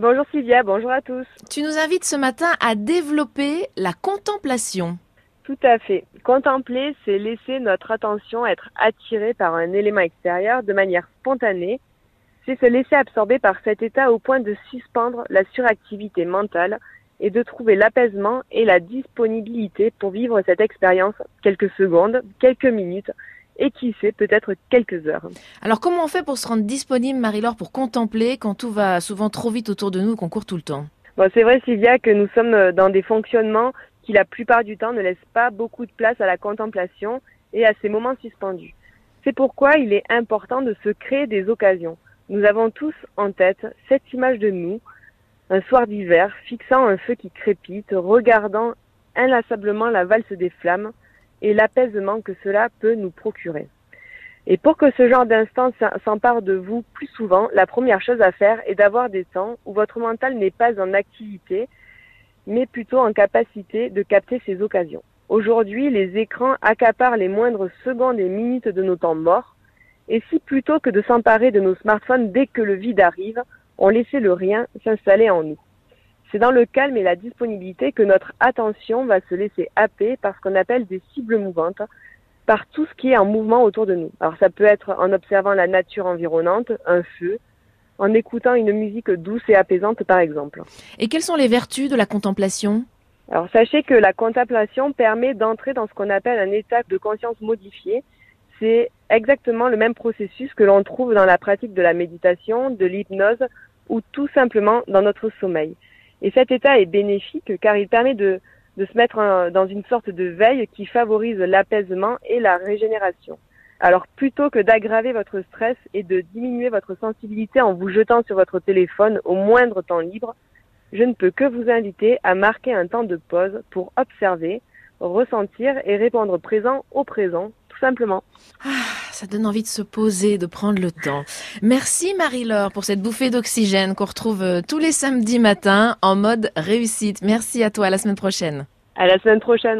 Bonjour Sylvia, bonjour à tous. Tu nous invites ce matin à développer la contemplation. Tout à fait. Contempler, c'est laisser notre attention être attirée par un élément extérieur de manière spontanée. C'est se laisser absorber par cet état au point de suspendre la suractivité mentale et de trouver l'apaisement et la disponibilité pour vivre cette expérience quelques secondes, quelques minutes et qui sait peut-être quelques heures. Alors comment on fait pour se rendre disponible, Marie-Laure, pour contempler quand tout va souvent trop vite autour de nous, qu'on court tout le temps? Bon, c'est vrai Sylvia que nous sommes dans des fonctionnements qui la plupart du temps ne laissent pas beaucoup de place à la contemplation et à ces moments suspendus. C'est pourquoi il est important de se créer des occasions. Nous avons tous en tête cette image de nous, un soir d'hiver, fixant un feu qui crépite, regardant inlassablement la valse des flammes, et l'apaisement que cela peut nous procurer. Et pour que ce genre d'instant s'empare de vous plus souvent, la première chose à faire est d'avoir des temps où votre mental n'est pas en activité, mais plutôt en capacité de capter ces occasions. Aujourd'hui, les écrans accaparent les moindres secondes et minutes de nos temps morts, et si plutôt que de s'emparer de nos smartphones dès que le vide arrive, on laissait le rien s'installer en nous. C'est dans le calme et la disponibilité que notre attention va se laisser happer par ce qu'on appelle des cibles mouvantes, par tout ce qui est en mouvement autour de nous. Alors ça peut être en observant la nature environnante, un feu, en écoutant une musique douce et apaisante par exemple. Et quelles sont les vertus de la contemplation? Alors sachez que la contemplation permet d'entrer dans ce qu'on appelle un état de conscience modifié. C'est exactement le même processus que l'on trouve dans la pratique de la méditation, de l'hypnose ou tout simplement dans notre sommeil. Et cet état est bénéfique car il permet de, se mettre dans une sorte de veille qui favorise l'apaisement et la régénération. Alors plutôt que d'aggraver votre stress et de diminuer votre sensibilité en vous jetant sur votre téléphone au moindre temps libre, je ne peux que vous inviter à marquer un temps de pause pour observer, ressentir et répondre présent au présent, simplement. Ah, ça donne envie de se poser, de prendre le temps. Merci Marie-Laure pour cette bouffée d'oxygène qu'on retrouve euh, tous les samedis matins en mode réussite. Merci à toi, à la semaine prochaine. À la semaine prochaine.